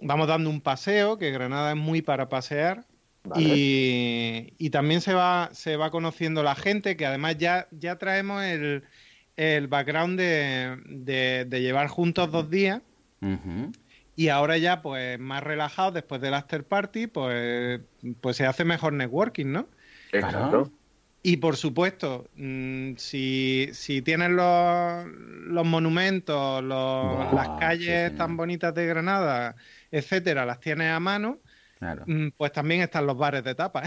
vamos dando un paseo, que Granada es muy para pasear. Y, también se va, se va conociendo la gente, que además ya, ya traemos el, el background de, de, llevar juntos dos días. Y ahora ya, pues, más relajado después del after party, pues, pues se hace mejor networking, ¿no? Exacto. Y por supuesto, mm, si, si tienes los, los monumentos, las calles tan bonitas de Granada, etcétera, las tienes a mano, Mm, pues también están los bares de tapa.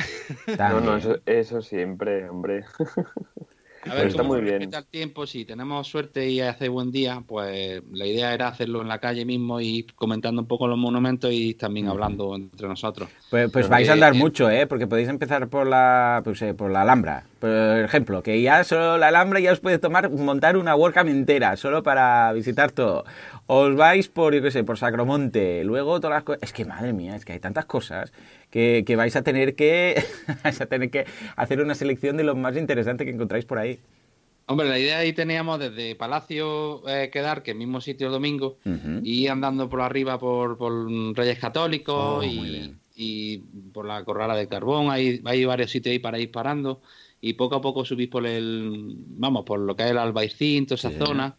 No, no, eso, siempre, hombre. (laughs) A ver, está muy bien. el tiempo, si tenemos suerte y hace buen día, pues la idea era hacerlo en la calle mismo y comentando un poco los monumentos y también hablando entre nosotros. Pues, pues vais a andar mucho, ¿eh? Porque podéis empezar por la, pues, eh, por la Alhambra, por ejemplo, que ya solo la Alhambra ya os puede tomar montar una WordCamp entera, solo para visitar todo os vais por, yo qué sé, por Sacromonte, luego todas las cosas... Es que, madre mía, es que hay tantas cosas que, vais a tener que (laughs) vais a tener que hacer una selección de lo más interesante que encontráis por ahí. Hombre, la idea ahí teníamos desde Palacio eh, quedar, que mismo sitio el domingo, y andando por arriba por, Reyes Católicos oh, y, por la Corrala de Carbón, hay, hay varios sitios ahí para ir parando, y poco a poco subís por el, vamos, por lo que es el Albaicín, toda esa zona,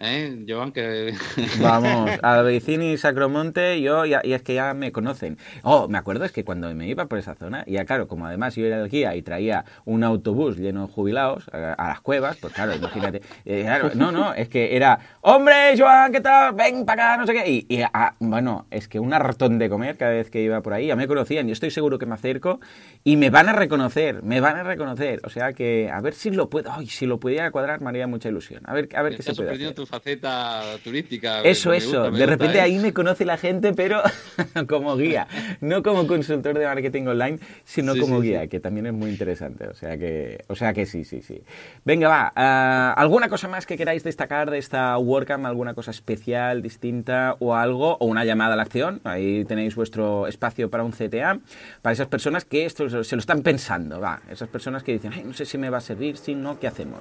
¿Eh, Joan? Que... (laughs) Vamos, a Vicini y Sacromonte, yo y es que ya me conocen. Oh, me acuerdo es que cuando me iba por esa zona, y ya claro, como además yo era el guía y traía un autobús lleno de jubilados a, las cuevas, pues claro, imagínate. Eh, no, no, es que era, hombre, Joan, ¿qué tal? Ven para acá, no sé qué. Y, ah, bueno, es que un hartón de comer cada vez que iba por ahí, ya me conocían, yo estoy seguro que me acerco y me van a reconocer, me van a reconocer. O sea que a ver si lo puedo, ay, si lo pudiera cuadrar me haría mucha ilusión. A ver, a ver qué se puede hacer faceta turística. Eso, eso. de repente ¿eh? ahí me conoce la gente, pero (laughs) como guía. No como consultor de marketing online, sino como guía, que también es muy interesante. O sea que, o sea que sí, sí, sí. Venga, va. Ah, ¿Alguna cosa más que queráis destacar de esta WordCamp? ¿Alguna cosa especial, distinta o algo? ¿O una llamada a la acción? Ahí tenéis vuestro espacio para un CTA. Para esas personas que esto se lo están pensando, va. Esas personas que dicen, no sé si me va a servir, si no, ¿qué hacemos?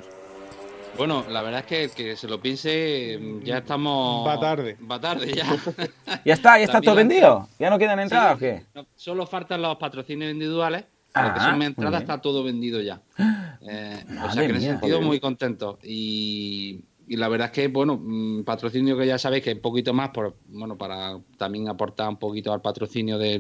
Bueno, la verdad es que, que se lo piense, ya estamos. Va tarde. Va tarde ya. (laughs) ya está, ya está todo vendido. ¿Ya no quedan entradas o qué? solo faltan los patrocinios individuales. Ah, que son entradas, está todo vendido ya. (gasps) Eh, o sea que en ese sentido, muy contento. Y, la verdad es que, bueno, mm, patrocinio que ya sabéis que un poquito más, por, bueno, para también aportar un poquito al patrocinio de,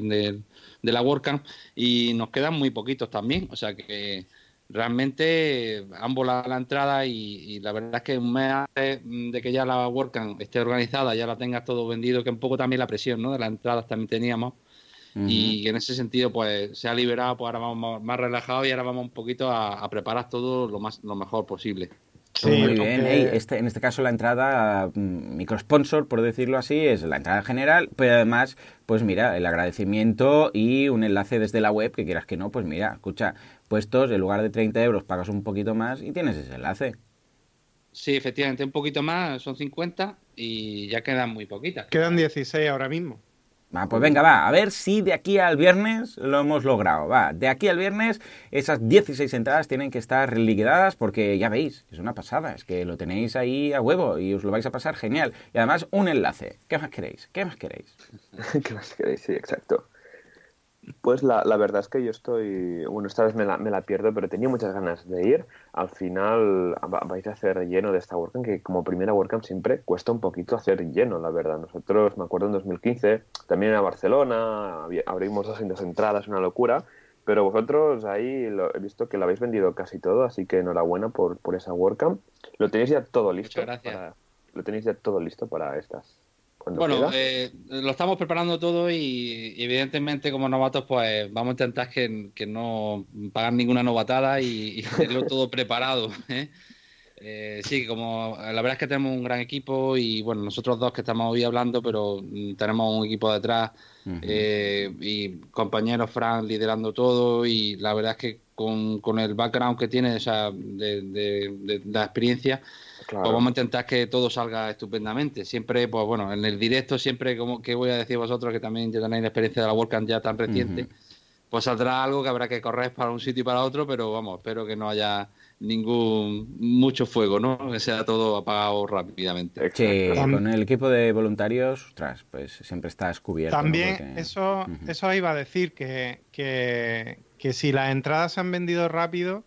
de la WordCamp. Y nos quedan muy poquitos también. O sea que realmente han volado la entrada y, la verdad es que un mes antes de que ya la WordCamp esté organizada, ya la tengas todo vendido, que un poco también la presión ¿no? de las entradas también teníamos. Y en ese sentido, pues se ha liberado, pues ahora vamos más relajados y ahora vamos un poquito a, preparar todo lo más lo mejor posible. Sí, muy bien. este, en este caso la entrada mm, microsponsor, por decirlo así, es la entrada general, pero además, pues mira, el agradecimiento y un enlace desde la web, que quieras que no, pues mira, escucha, puestos, en lugar de 30 euros pagas un poquito más y tienes ese enlace. Sí, efectivamente, un poquito más, son 50 y ya quedan muy poquitas. Quedan 16 ahora mismo. Va, pues venga, va, a ver si de aquí al viernes lo hemos logrado. Va, de aquí al viernes esas 16 entradas tienen que estar liquidadas porque ya veis, es una pasada, es que lo tenéis ahí a huevo y os lo vais a pasar genial. Y además un enlace. ¿Qué más queréis? ¿Qué más queréis? (laughs) ¿Qué más queréis? Sí, exacto. Pues la, la, verdad es que yo estoy, bueno, esta vez me la, me la, pierdo, pero tenía muchas ganas de ir. Al final vais a hacer lleno de esta WordCamp, que como primera WordCamp siempre cuesta un poquito hacer lleno, la verdad. Nosotros, me acuerdo en 2015, también a Barcelona, abrimos dos entradas, una locura. Pero vosotros ahí lo, he visto que lo habéis vendido casi todo, así que enhorabuena por, por esa WordCamp. Lo tenéis ya todo listo. Muchas gracias. lo tenéis ya todo listo para estas. Bueno, eh, lo estamos preparando todo y, evidentemente como novatos pues vamos a intentar que, no pagar ninguna novatada y, tenerlo todo (laughs) preparado. ¿eh? ¿eh? sí, como la verdad es que tenemos un gran equipo y bueno, nosotros dos que estamos hoy hablando, pero mm, tenemos un equipo detrás eh, y compañeros Frank liderando todo y la verdad es que con, con el background que tiene, o sea, de, de la experiencia, pues vamos a intentar que todo salga estupendamente. Siempre, pues bueno, en el directo, siempre, como que voy a decir vosotros, que también ya tenéis la experiencia de la WordCamp ya tan reciente, pues saldrá algo que habrá que correr para un sitio y para otro, pero vamos, espero que no haya ningún mucho fuego, ¿no? Que sea todo apagado rápidamente. Sí, con el equipo de voluntarios, ostras, pues siempre estás cubierto. También eso, eso iba a decir que, que, que si las entradas se han vendido rápido,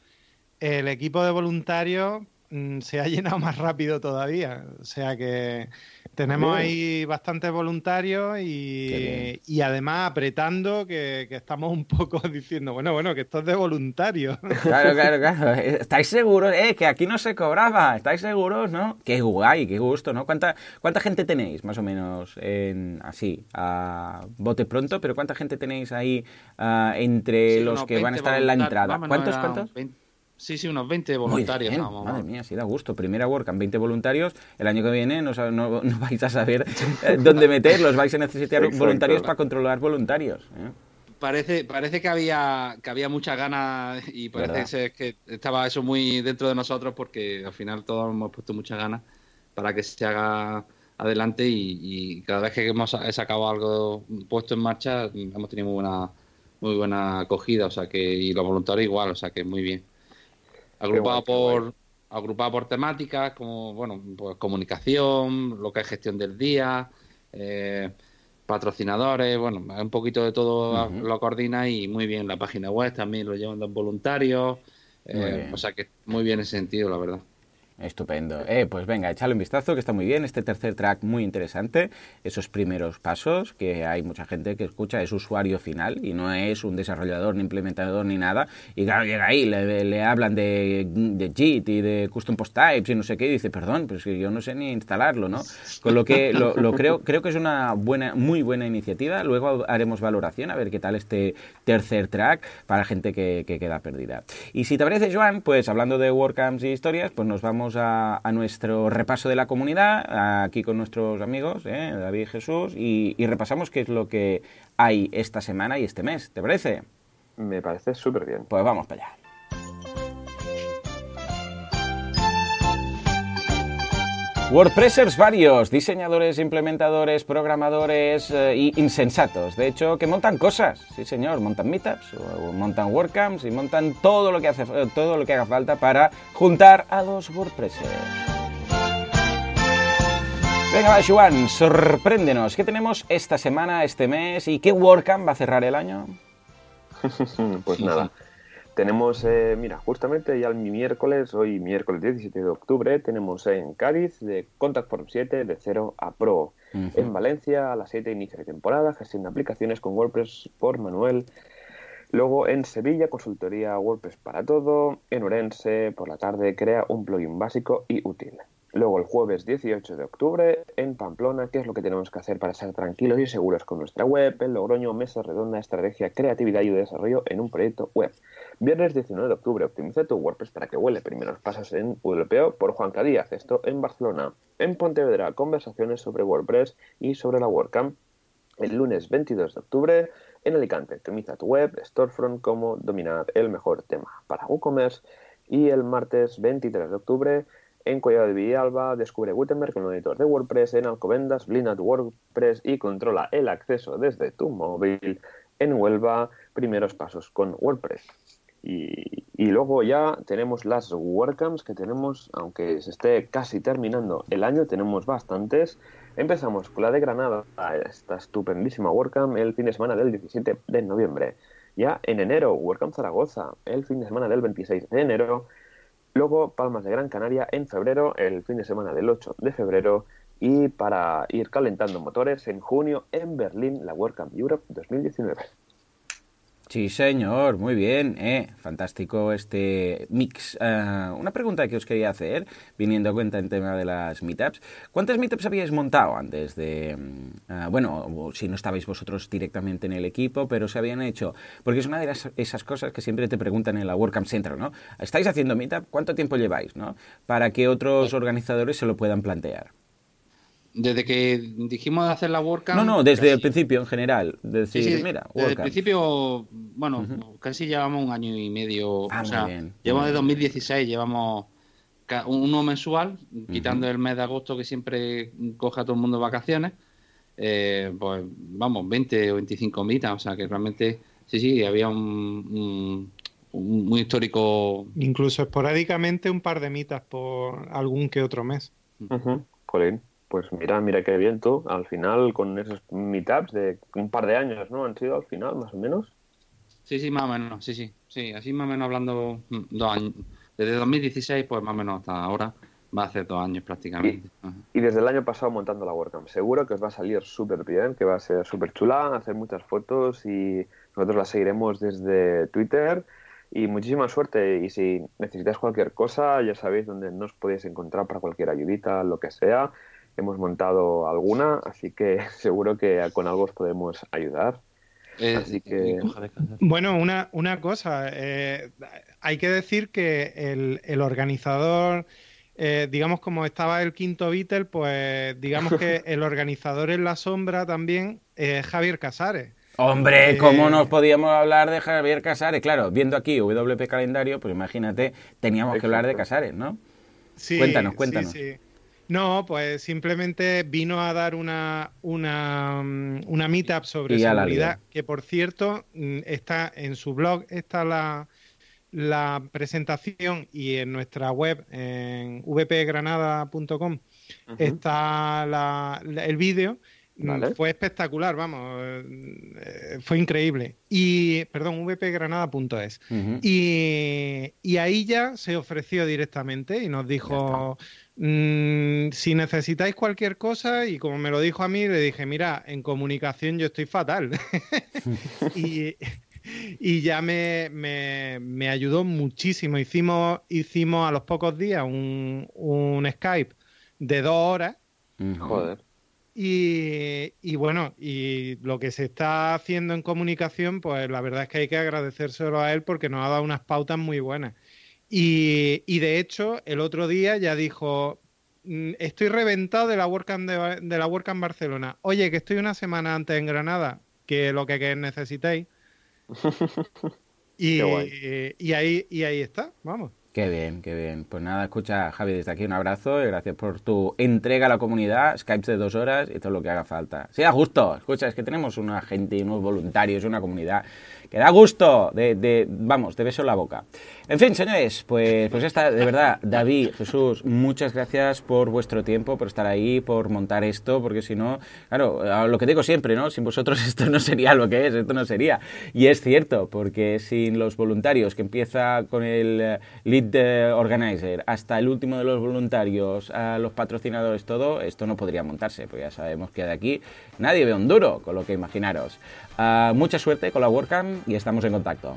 el equipo de voluntarios Mm, se ha llenado más rápido todavía. O sea que tenemos ahí bastantes voluntarios y, y además apretando que, estamos un poco (laughs) diciendo, bueno, bueno, que esto es de voluntarios. Claro, claro, (laughs) claro. ¿Estáis seguros? Eh, que aquí no se cobraba. ¿Estáis seguros, no? Qué guay, qué gusto, ¿no? ¿Cuánta, cuánta gente tenéis, más o menos, en, así, a bote pronto? Pero ¿cuánta gente tenéis ahí ah, entre los que van a estar en la entrada? ¿Cuántos, cuántos? Sí, sí, unos 20 voluntarios. Madre mía, sí da gusto. Primera WordCamp, 20 voluntarios. El año que viene no, (laughs) no, vais a saber eh, dónde meterlos. Vais a necesitar (laughs) voluntarios para controlar voluntarios. ¿eh? Parece, parece que había que había muchas ganas y parece que estaba eso muy dentro de nosotros porque al final todos hemos puesto muchas ganas para que se haga adelante y, cada vez que hemos sacado algo puesto en marcha hemos tenido muy buena muy buena acogida o sea que y los voluntarios igual o sea que muy bien agrupado por agrupado por temáticas como bueno pues comunicación lo que es gestión del día eh, patrocinadores bueno un poquito de todo lo coordina y muy bien la página web también lo llevan los voluntarios eh, o sea que muy bien en ese sentido la verdad Estupendo. Eh, pues venga, échale un vistazo, que está muy bien. Este tercer track muy interesante. Esos primeros pasos, que hay mucha gente que escucha, es usuario final y no es un desarrollador, ni implementador, ni nada. Y claro, llega ahí, le, hablan de, de, JIT y de Custom Post Types y no sé qué, y dice, perdón, pero es que yo no sé ni instalarlo, ¿no? Con lo que lo, creo, creo que es una buena, muy buena iniciativa. Luego haremos valoración a ver qué tal este tercer track para gente que, que queda perdida. Y si te parece, Joan, pues hablando de WordCamps y historias, pues nos vamos vamos a, nuestro repaso de la comunidad, aquí con nuestros amigos, ¿eh? David y Jesús, y, y repasamos qué es lo que hay esta semana y este mes. ¿Te parece? Me parece súper bien. Pues vamos para allá. WordPressers varios, diseñadores, implementadores, programadores e insensatos. De hecho, que montan cosas, sí señor, montan meetups, montan WordCamps y montan todo lo que hace, todo lo que haga falta para juntar a los WordPressers. Venga, va, Juan, sorpréndenos. ¿Qué tenemos esta semana, este mes y qué WordCamp va a cerrar el año? (laughs) pues nada. Tenemos, eh, mira, justamente ya el miércoles, hoy miércoles 17 de octubre, tenemos en Cádiz de Contact Form 7 de 0 a Pro. En Valencia a las 7 inicia de temporada, gestión de aplicaciones con WordPress por Manuel. Luego en Sevilla, consultoría WordPress para todo. En Orense, por la tarde, crea un plugin básico y útil. Luego el jueves 18 de octubre en Pamplona, ¿qué es lo que tenemos que hacer para estar tranquilos y seguros con nuestra web? En Logroño, mesa redonda, estrategia, creatividad y desarrollo en un proyecto web. Viernes 19 de octubre, optimiza tu WordPress para que huele. Primeros pasos en WPO por Juan Cadíaz, esto en Barcelona. En Pontevedra, conversaciones sobre WordPress y sobre la WordCamp. El lunes 22 de octubre en Alicante, optimiza tu web, Storefront, cómo dominar el mejor tema para WooCommerce. Y el martes 23 de octubre en Collado de Villalba, descubre Gutenberg con el editor de WordPress. En Alcobendas, blinda tu WordPress y controla el acceso desde tu móvil. En Huelva, primeros pasos con WordPress. Y, luego ya tenemos las WordCamps que tenemos, aunque se esté casi terminando el año, tenemos bastantes. Empezamos con la de Granada, esta estupendísima WordCamp, el fin de semana del 17 de noviembre. Ya en enero, WordCamp Zaragoza, el fin de semana del 26 de enero. Luego Palmas de Gran Canaria en febrero, el fin de semana del 8 de febrero. Y para ir calentando motores, en junio en Berlín, la WordCamp Europe 2019. Sí, señor, muy bien, eh, fantástico este mix. Ah, una pregunta que os quería hacer, viniendo a cuenta en tema de las meetups. ¿Cuántas meetups habíais montado antes de, mm, ah, bueno, si no estabais vosotros directamente en el equipo, pero se habían hecho? Porque es una de esas cosas que siempre te preguntan en la WordCamp Center, ¿no? ¿Estáis haciendo meetup? ¿Cuánto tiempo lleváis, no? Para que otros organizadores se lo puedan plantear. Desde que dijimos de hacer la WordCamp... No, no, desde el principio en general. Decir, mira, Desde el principio, bueno, casi llevamos un año y medio. Ah, o sea, llevamos de 2016, llevamos uno mensual, quitando el mes de agosto que siempre coge a todo el mundo vacaciones. Eh, pues vamos, 20 o 25 mitas, o sea que realmente sí, sí, había un, muy histórico. Incluso esporádicamente un par de mitas por algún que otro mes. Uh pues mira, mira qué bien tú. Al final, con esos meetups de un par de años, ¿no? Han sido al final, más o menos. Sí, sí, más o menos, sí, sí. Sí, así más o menos hablando mm, dos años. Desde 2016, pues más o menos hasta ahora. Va a hacer dos años prácticamente. Y, desde el año pasado montando la WordCamp. Seguro que os va a salir súper bien, que va a ser súper chula, hacer muchas fotos y nosotros la seguiremos desde Twitter. Y muchísima suerte. Y si necesitáis cualquier cosa, ya sabéis dónde nos podéis encontrar para cualquier ayudita, lo que sea hemos montado alguna, así que (laughs) seguro que con algo os podemos ayudar. Eh, así que... Bueno, una, una cosa, eh, hay que decir que el, organizador, eh, digamos como estaba el quinto Beatle, pues digamos que (laughs) el organizador en la sombra también es Javier Casares. Hombre, ¿cómo nos podíamos hablar de Javier Casares? Claro, viendo aquí WP Calendario, pues imagínate, teníamos que hablar de Casares, ¿no? Sí, cuéntanos, cuéntanos. Sí, sí. No, pues simplemente vino a dar una, una, mm, una meetup sobre seguridad, que por cierto mm, está en su blog, está la, la presentación y en nuestra web, en vpgranada.com, está la, el vídeo. Mm, fue espectacular, vamos, eh, fue increíble. Y, perdón, vpgranada.es. y, y ahí ya se ofreció directamente y nos dijo, Mm, si necesitáis cualquier cosa, y como me lo dijo a mí, le dije, mira, en comunicación yo estoy fatal. (laughs) y, ya me, me, ayudó muchísimo. Hicimos, hicimos a los pocos días un, un Skype de dos horas. Joder. Y, y, bueno, y lo que se está haciendo en comunicación, pues la verdad es que hay que agradecérselo a él porque nos ha dado unas pautas muy buenas. Y, y de hecho, el otro día ya dijo, "Mm, estoy reventado de la WordCamp de, de la WordCamp Barcelona. Oye, que estoy una semana antes en Granada, que lo que, que necesitéis. (laughs) Y ahí, y ahí está, vamos. Qué bien, qué bien. Pues nada, escucha, Javi, desde aquí un abrazo y gracias por tu entrega a la comunidad, Skype de dos horas y todo lo que haga falta. Sí, a gusto. Escucha, es que tenemos una gente unos voluntarios, una comunidad que da gusto de, de- vamos, de beso en la boca. En fin, señores, pues, pues está, de verdad, David, Jesús, muchas gracias por vuestro tiempo, por estar ahí, por montar esto, porque si no, claro, lo que digo siempre, ¿no? Sin vosotros (laughs) esto no sería lo que es, esto no sería. Y es cierto, porque sin los voluntarios, que empieza con el lead organizer, hasta el último de los voluntarios, a los patrocinadores, todo, esto no podría montarse, pues ya sabemos que de aquí nadie ve un duro, con lo que imaginaros. Ah, mucha suerte con la WordCamp y estamos en contacto.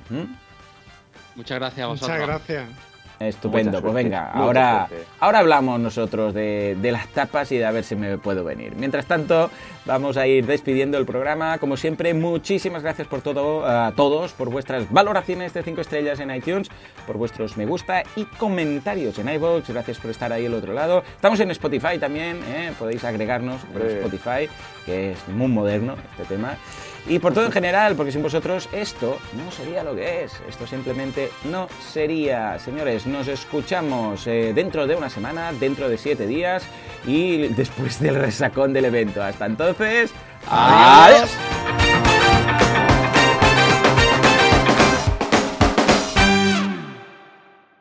Muchas gracias a vosotros. Muchas gracias. Estupendo, pues venga, ahora, ahora hablamos nosotros de, de las tapas y de a ver si me puedo venir. Mientras tanto, vamos a ir despidiendo el programa. Como siempre, muchísimas gracias por todo, a todos, por vuestras valoraciones de 5 estrellas en iTunes, por vuestros me gusta y comentarios en iVoox. Gracias por estar ahí al otro lado. Estamos en Spotify también, ¿eh? podéis agregarnos Hombre. Spotify, que es muy moderno este tema. Y por todo en general, porque sin vosotros esto no sería lo que es. Esto simplemente no sería. Señores, nos escuchamos eh, dentro de una semana, dentro de siete días y después del resacón del evento. Hasta entonces, adiós.